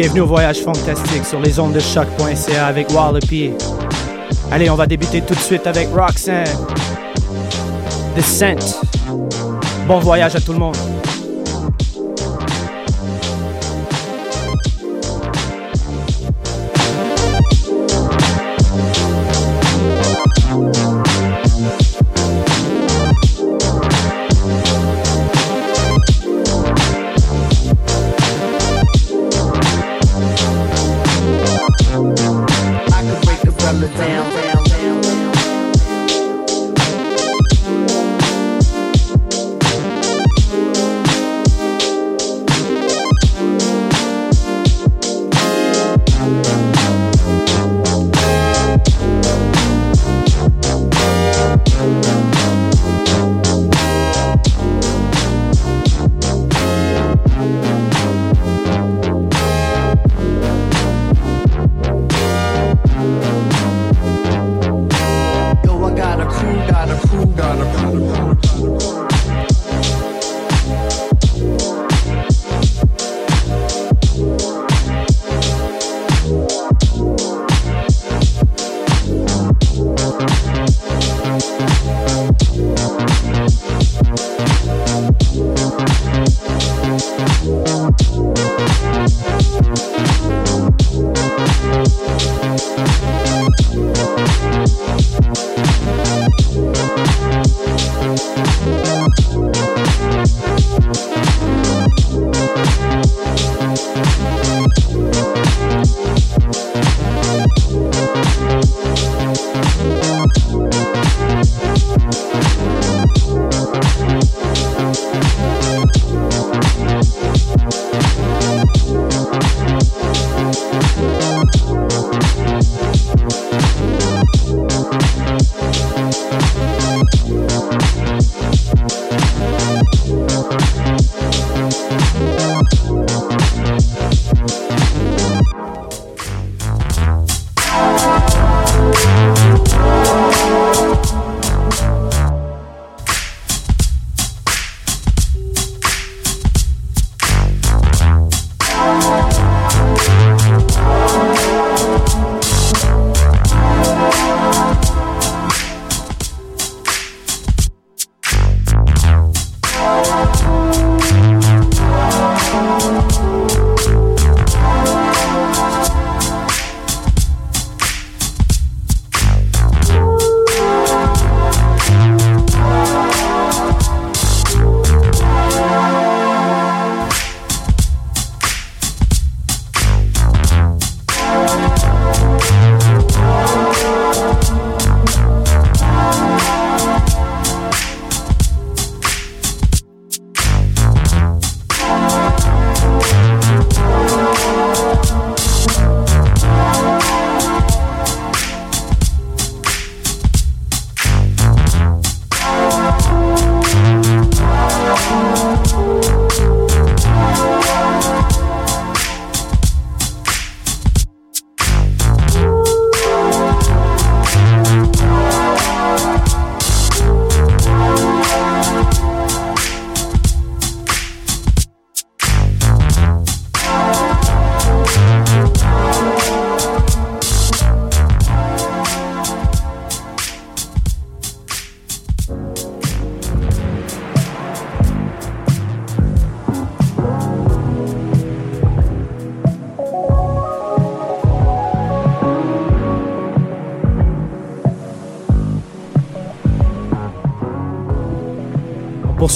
Bienvenue au voyage fantastique sur les ondes de choc.ca avec Wallopy. Allez, on va débuter tout de suite avec Roxanne. Descent. Bon voyage à tout le monde.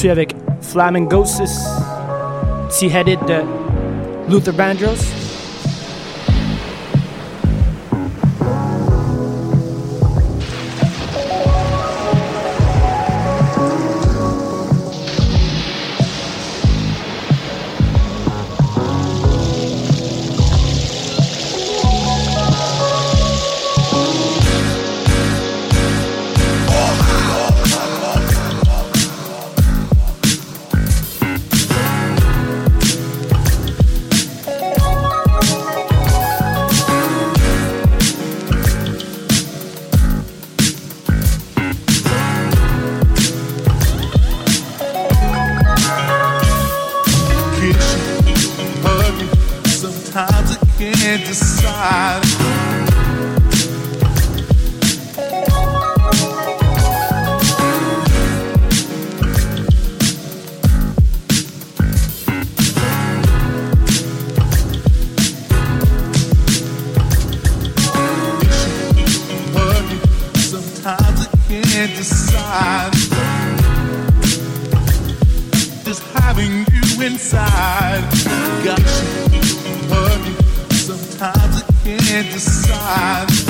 Poursuit avec Flamingosis, T-Headed de Luther Vandross. inside. Got you, hurt you. Sometimes I can't decide.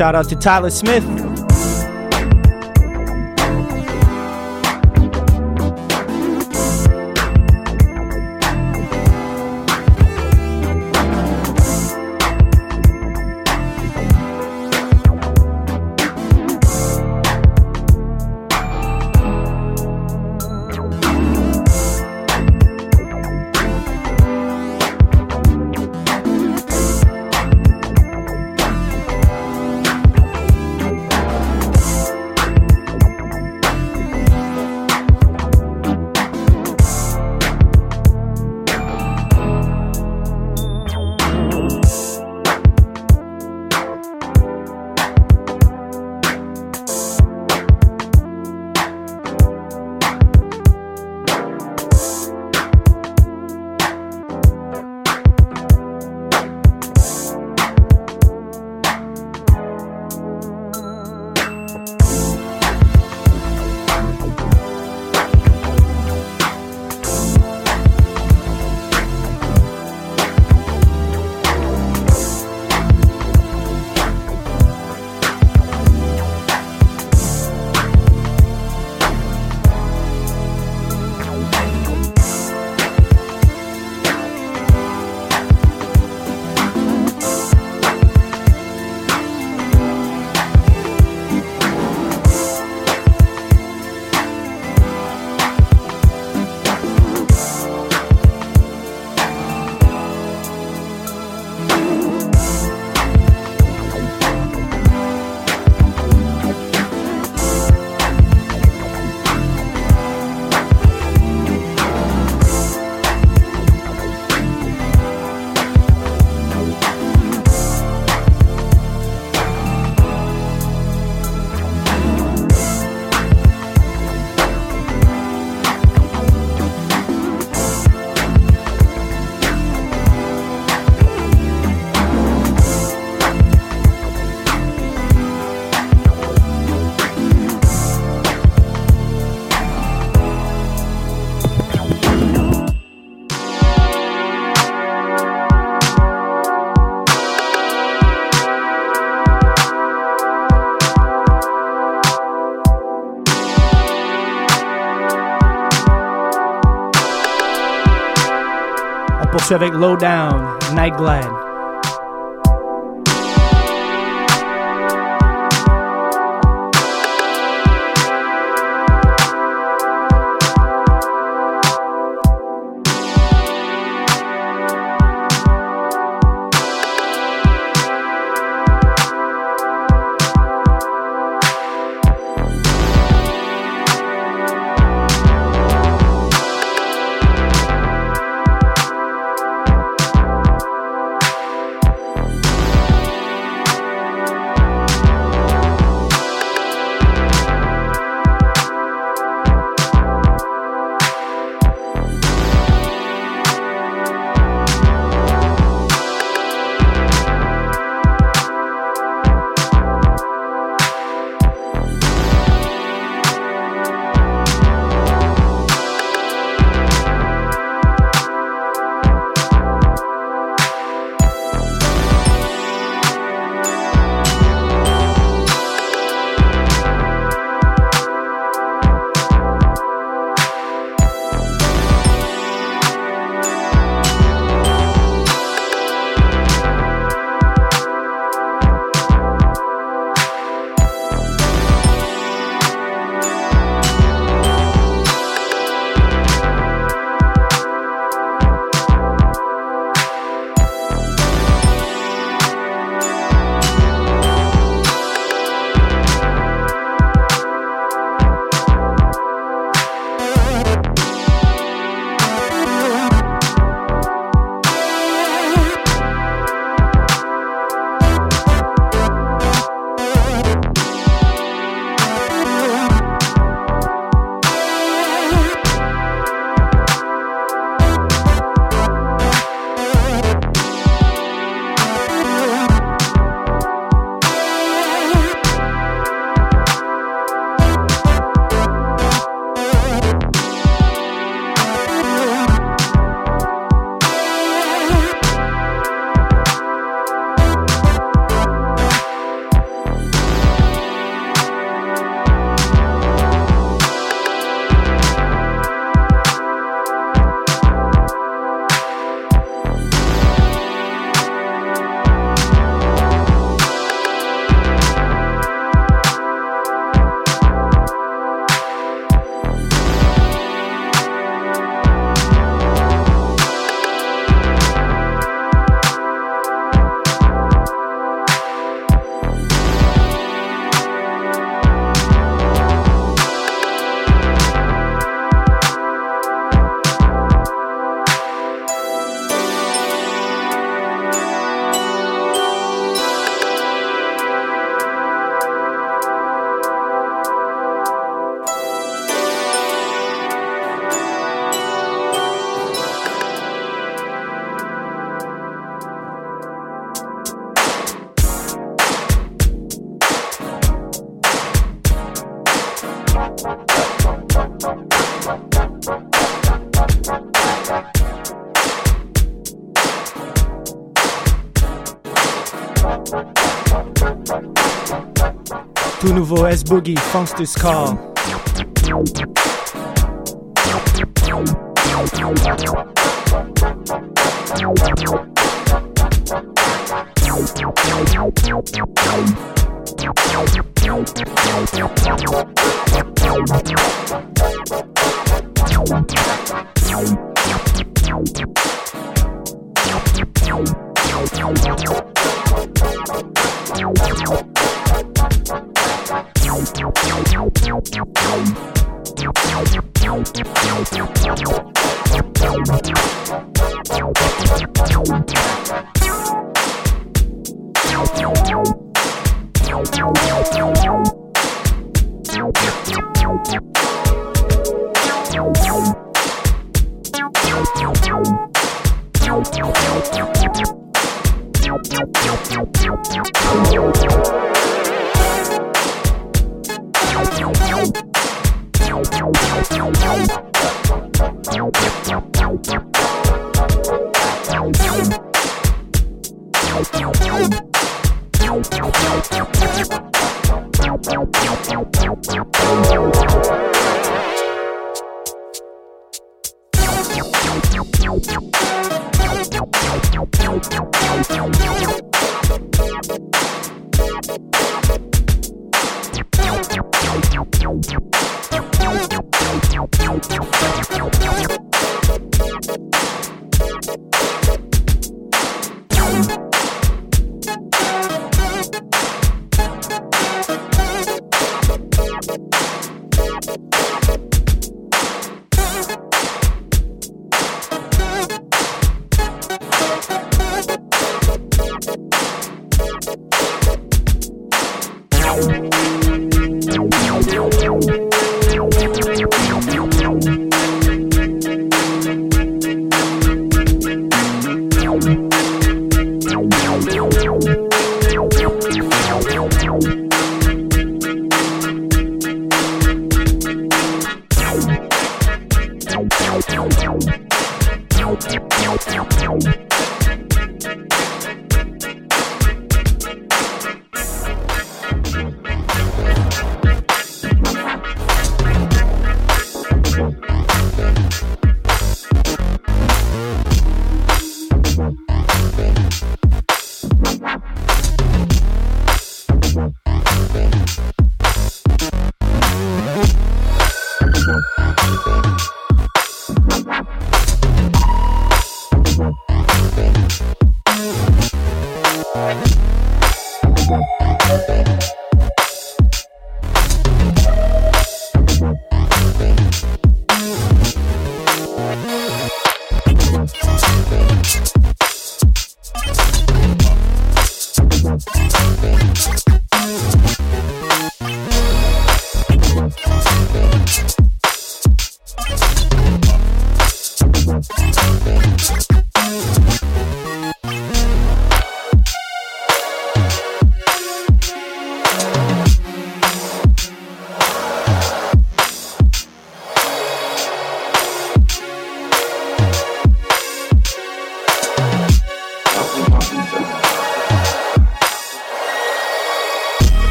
Shout out to Tyler Smith. Avec Lowdown, Night Glad. Tout nouveau S Boogie, Funkster's Call.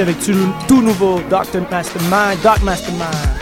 Avec tout, nouveau Dr. Mastermind, Doc Mastermind.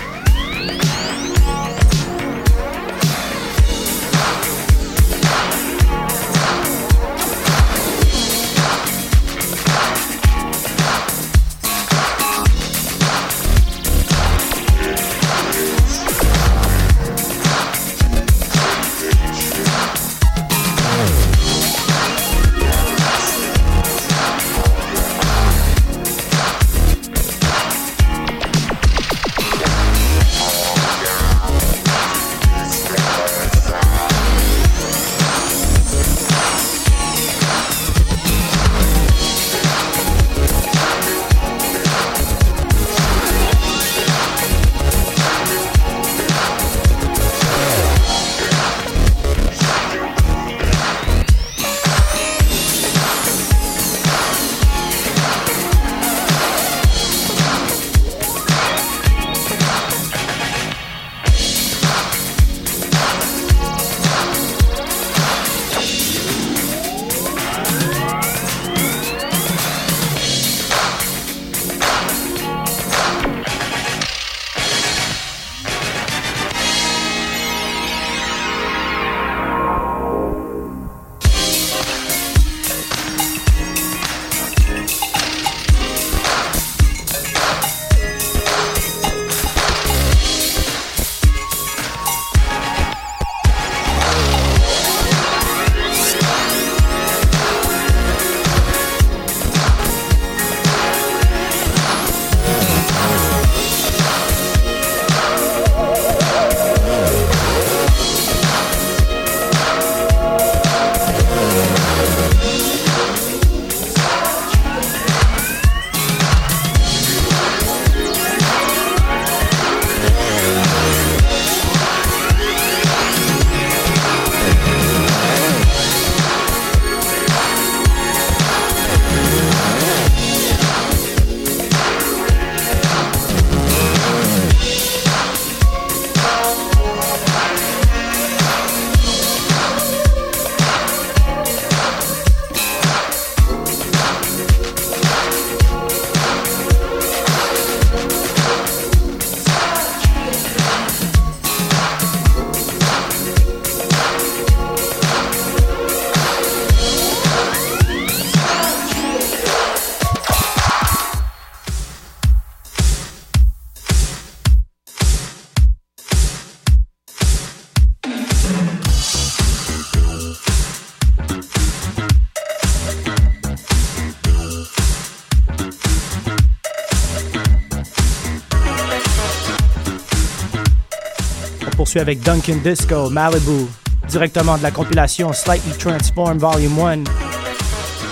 Avec Duncan Disco, Malibu, directement de la compilation Slightly Transformed Volume 1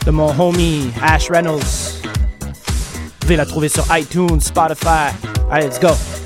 de mon homie Ash Reynolds. Vous pouvez la trouver sur iTunes, Spotify. Allez, let's go!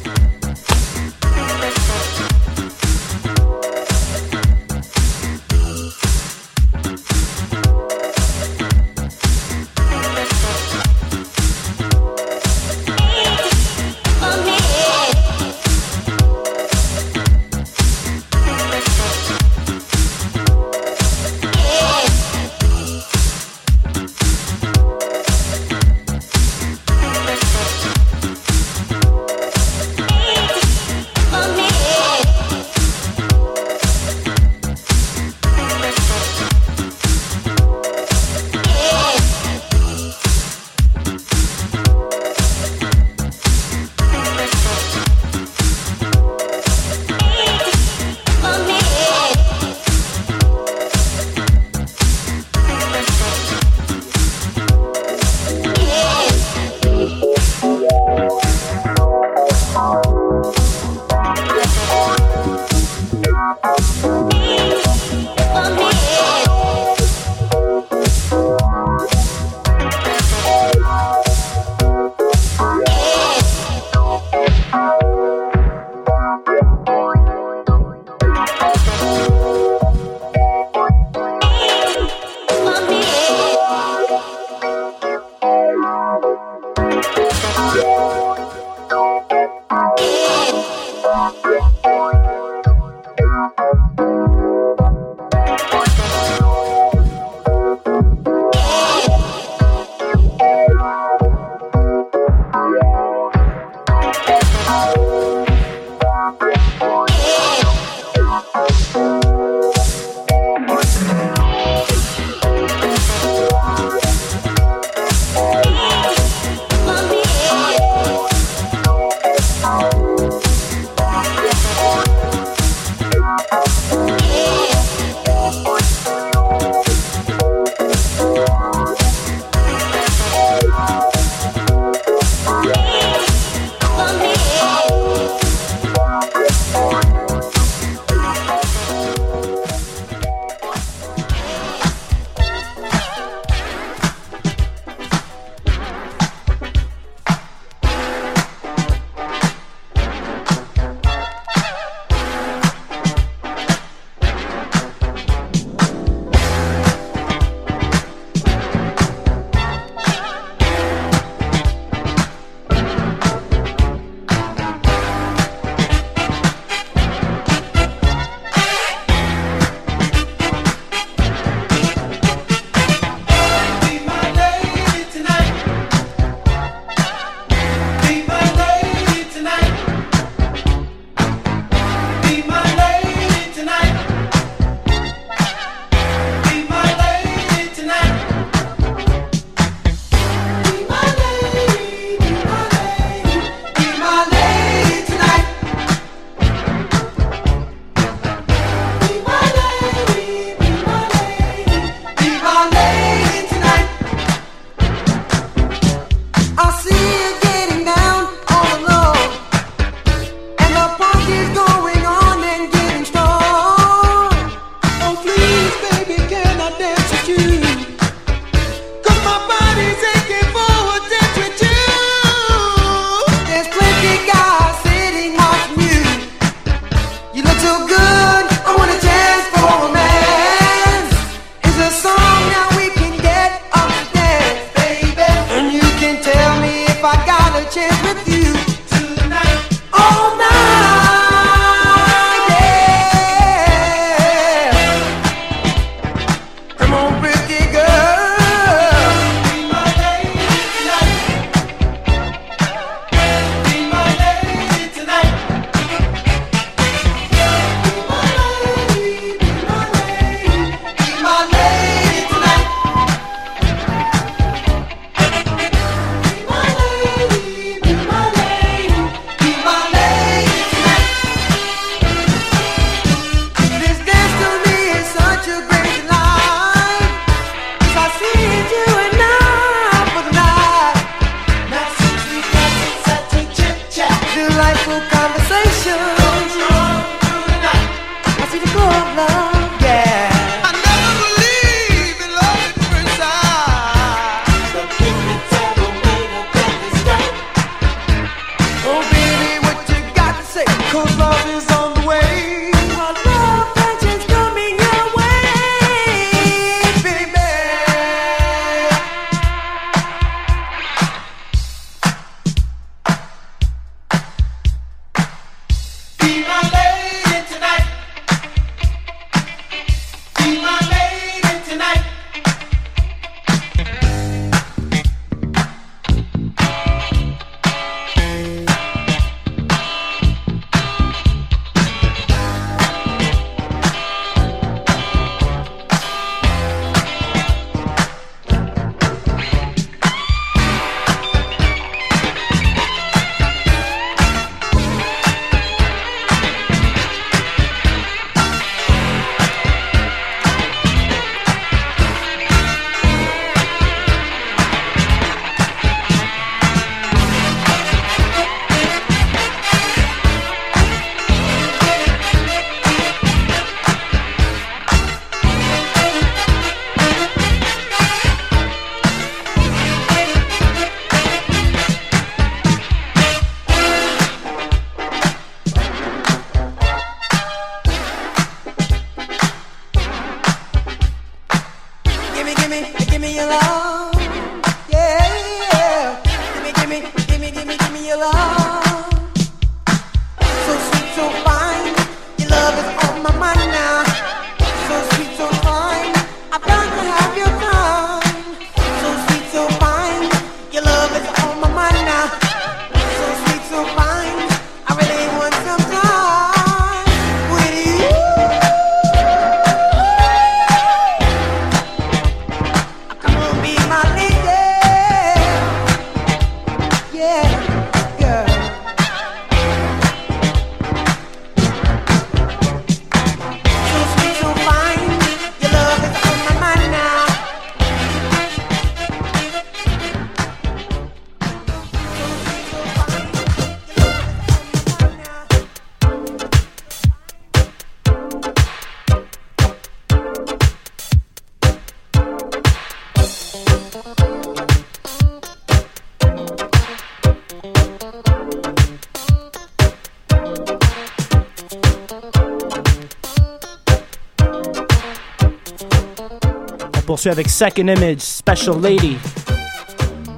Poursuit avec Second Image, Special Lady.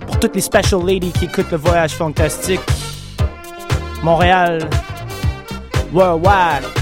Pour toutes les Special Ladies qui écoutent le voyage fantastique. Montréal, Worldwide.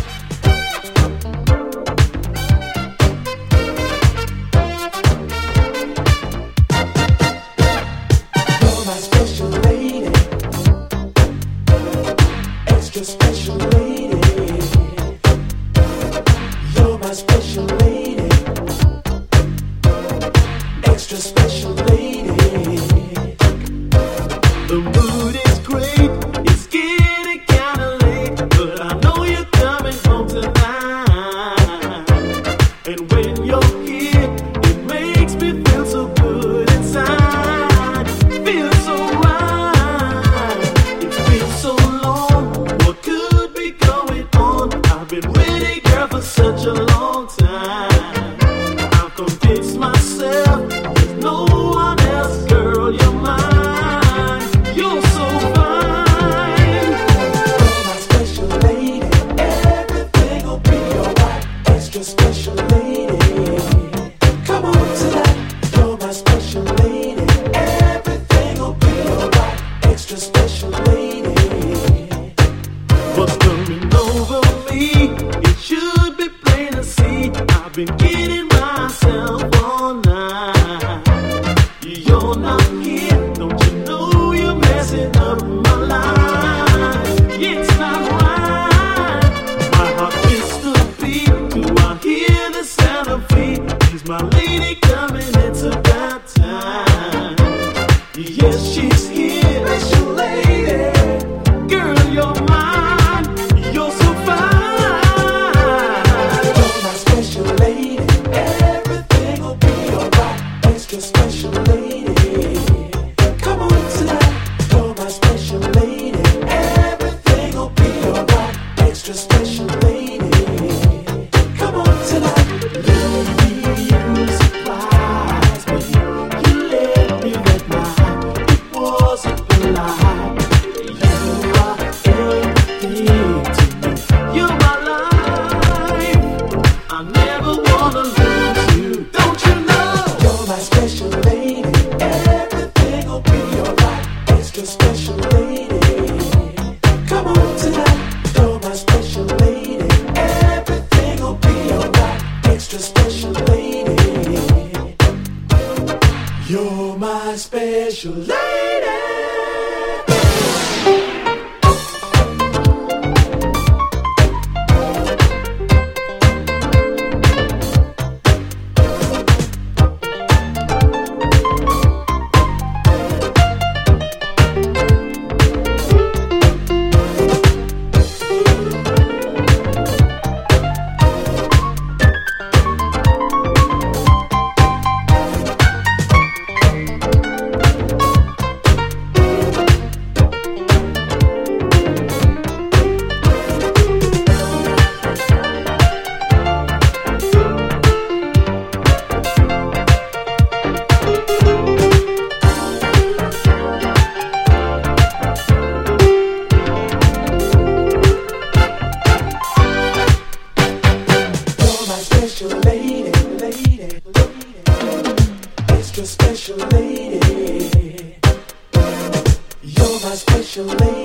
My special lady, lady,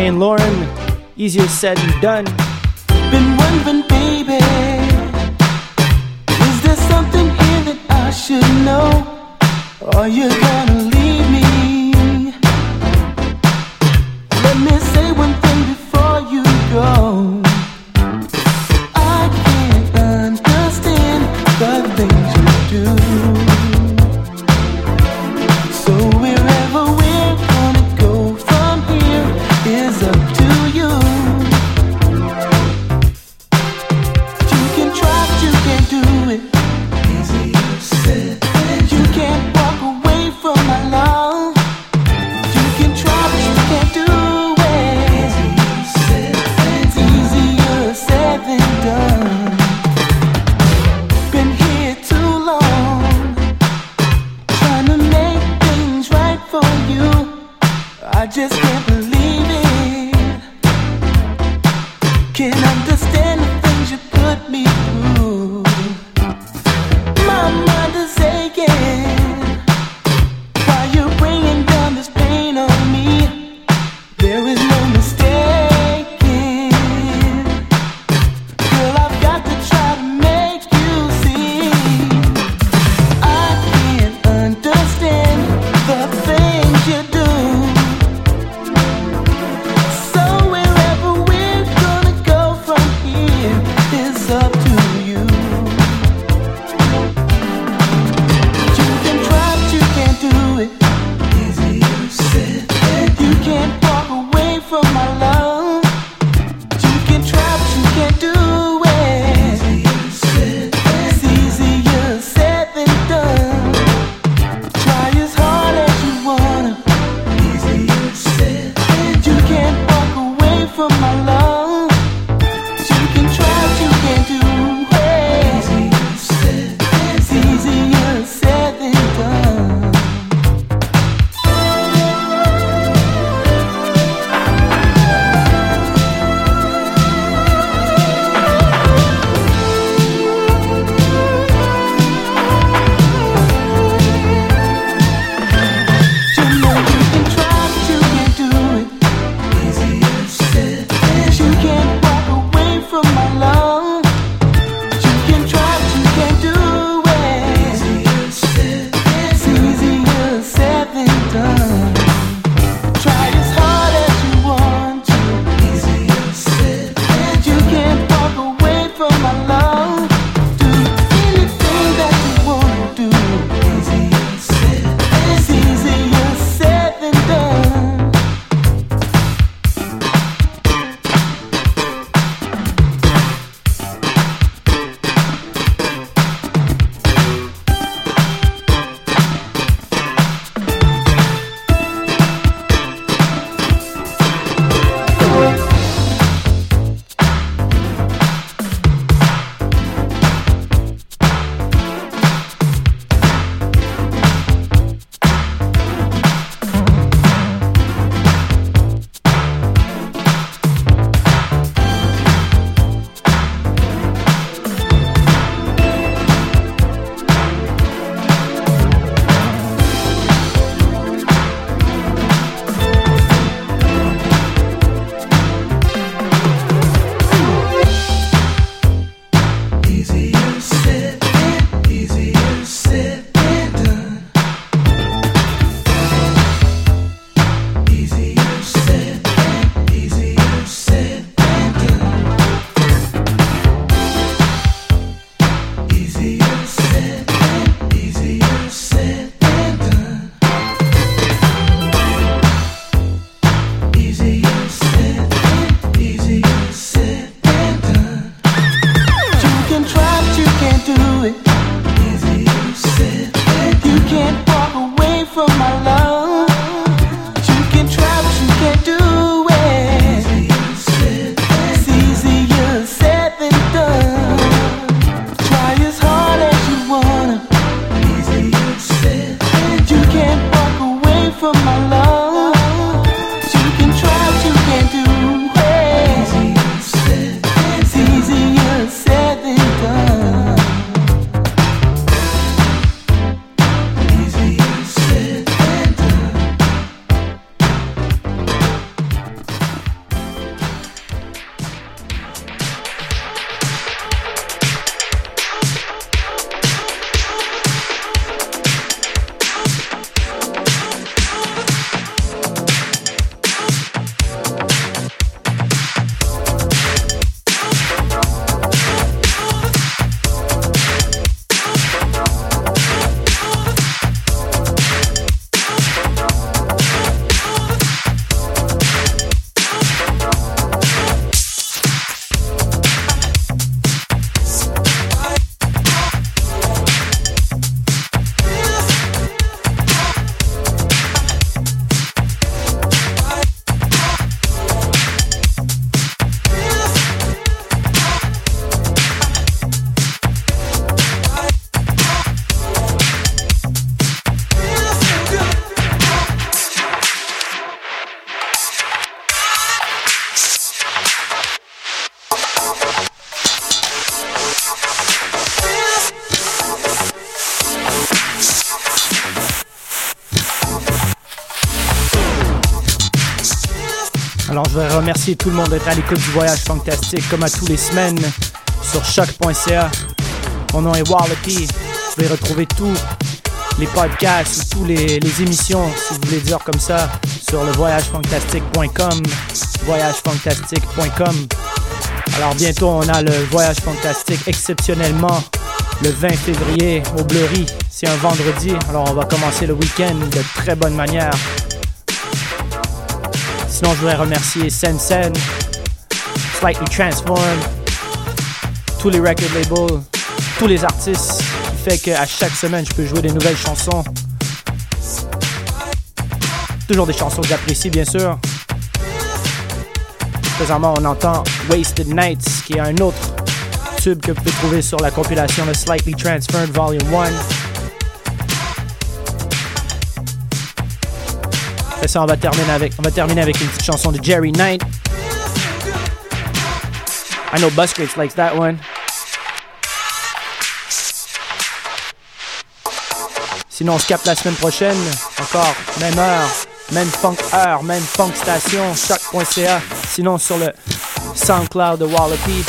Ryan Lauren. Easier said than done. Been wondering, baby, is there something here that I should know? Are you gonna leave me? Tout le monde d'être à l'écoute du voyage fantastique comme à tous les semaines sur choc.ca. Mon nom est Wallopy. Vous pouvez retrouver tous les podcasts ou toutes les, les émissions, si vous voulez dire comme ça, sur le voyagefantastique.com. Voyagefantastique.com. Alors bientôt on a le voyage fantastique exceptionnellement le 20 février au Bleury. C'est un vendredi, alors on va commencer le week-end de très bonne manière. Sinon, je voudrais remercier Sensen, Slightly Transformed, tous les record labels, tous les artistes, qui fait qu'à chaque semaine, je peux jouer des nouvelles chansons. Toujours des chansons que j'apprécie, bien sûr. Présentement, on entend Wasted Nights, qui est un autre tube que vous pouvez trouver sur la compilation de Slightly Transformed Volume 1. Après ça, on va terminer avec, on va terminer avec une petite chanson de Jerry Knight. I know Busquets likes that one. Sinon, on se capte la semaine prochaine. Encore, même heure, même funk heure, même funk station, choc.ca. Sinon, sur le SoundCloud de Wallopy.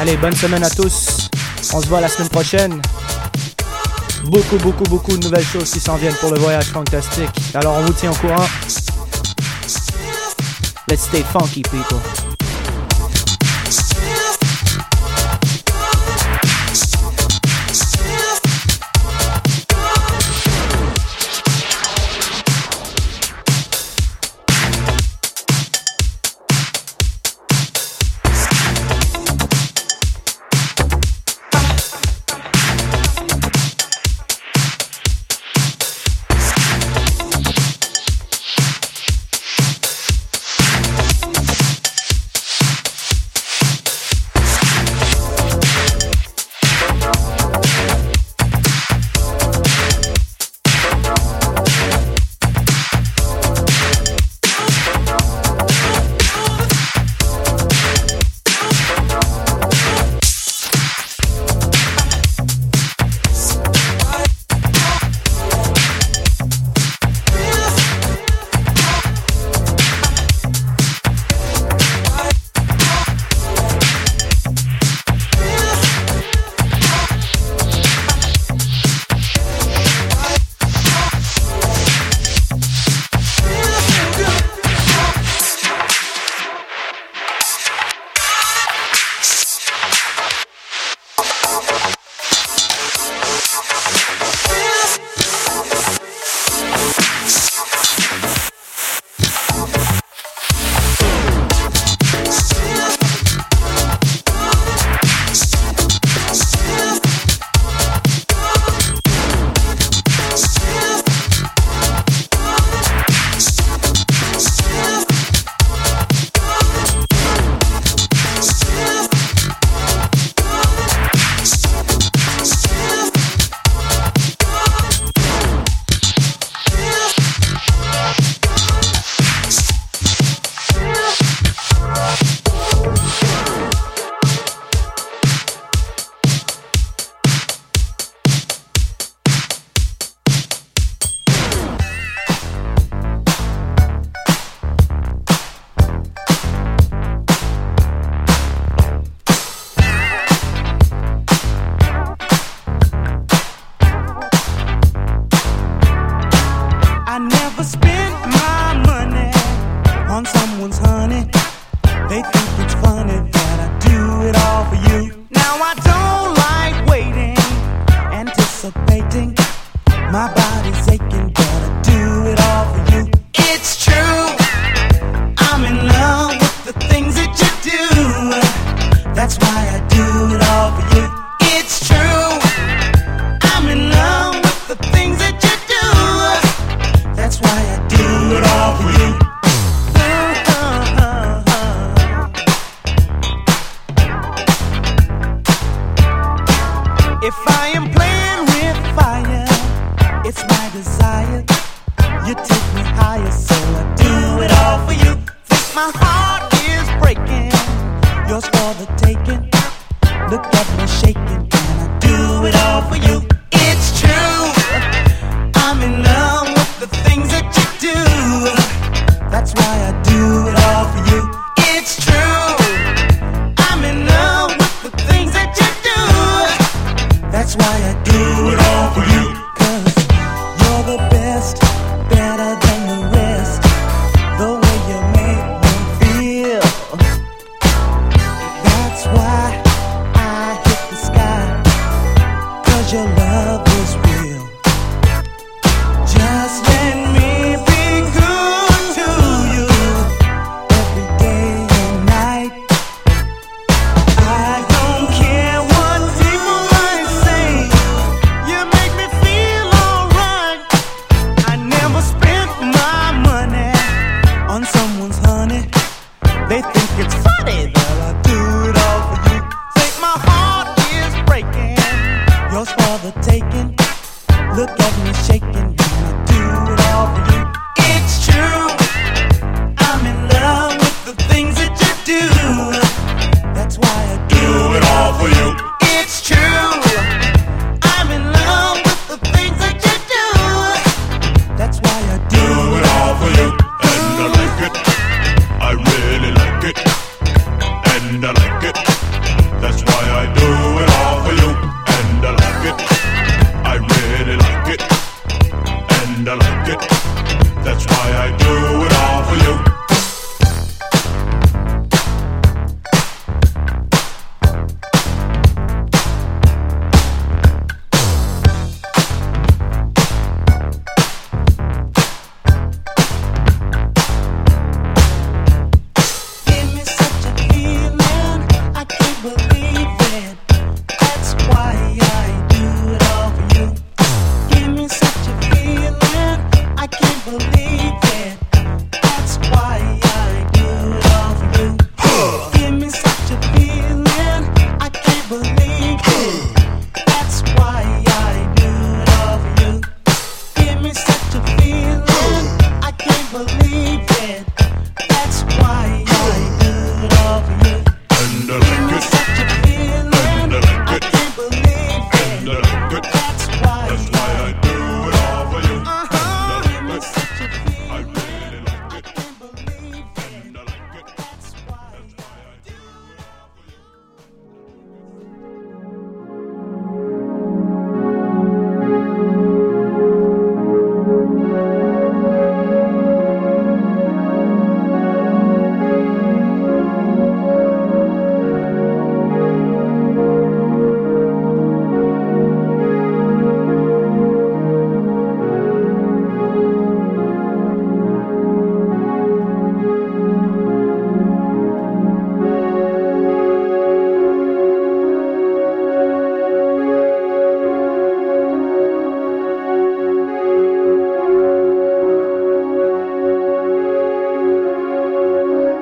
Allez, bonne semaine à tous. On se voit la semaine prochaine beaucoup, beaucoup, beaucoup de nouvelles choses qui s'en viennent pour le voyage fantastique. Alors on vous tient au courant. Let's stay funky, people.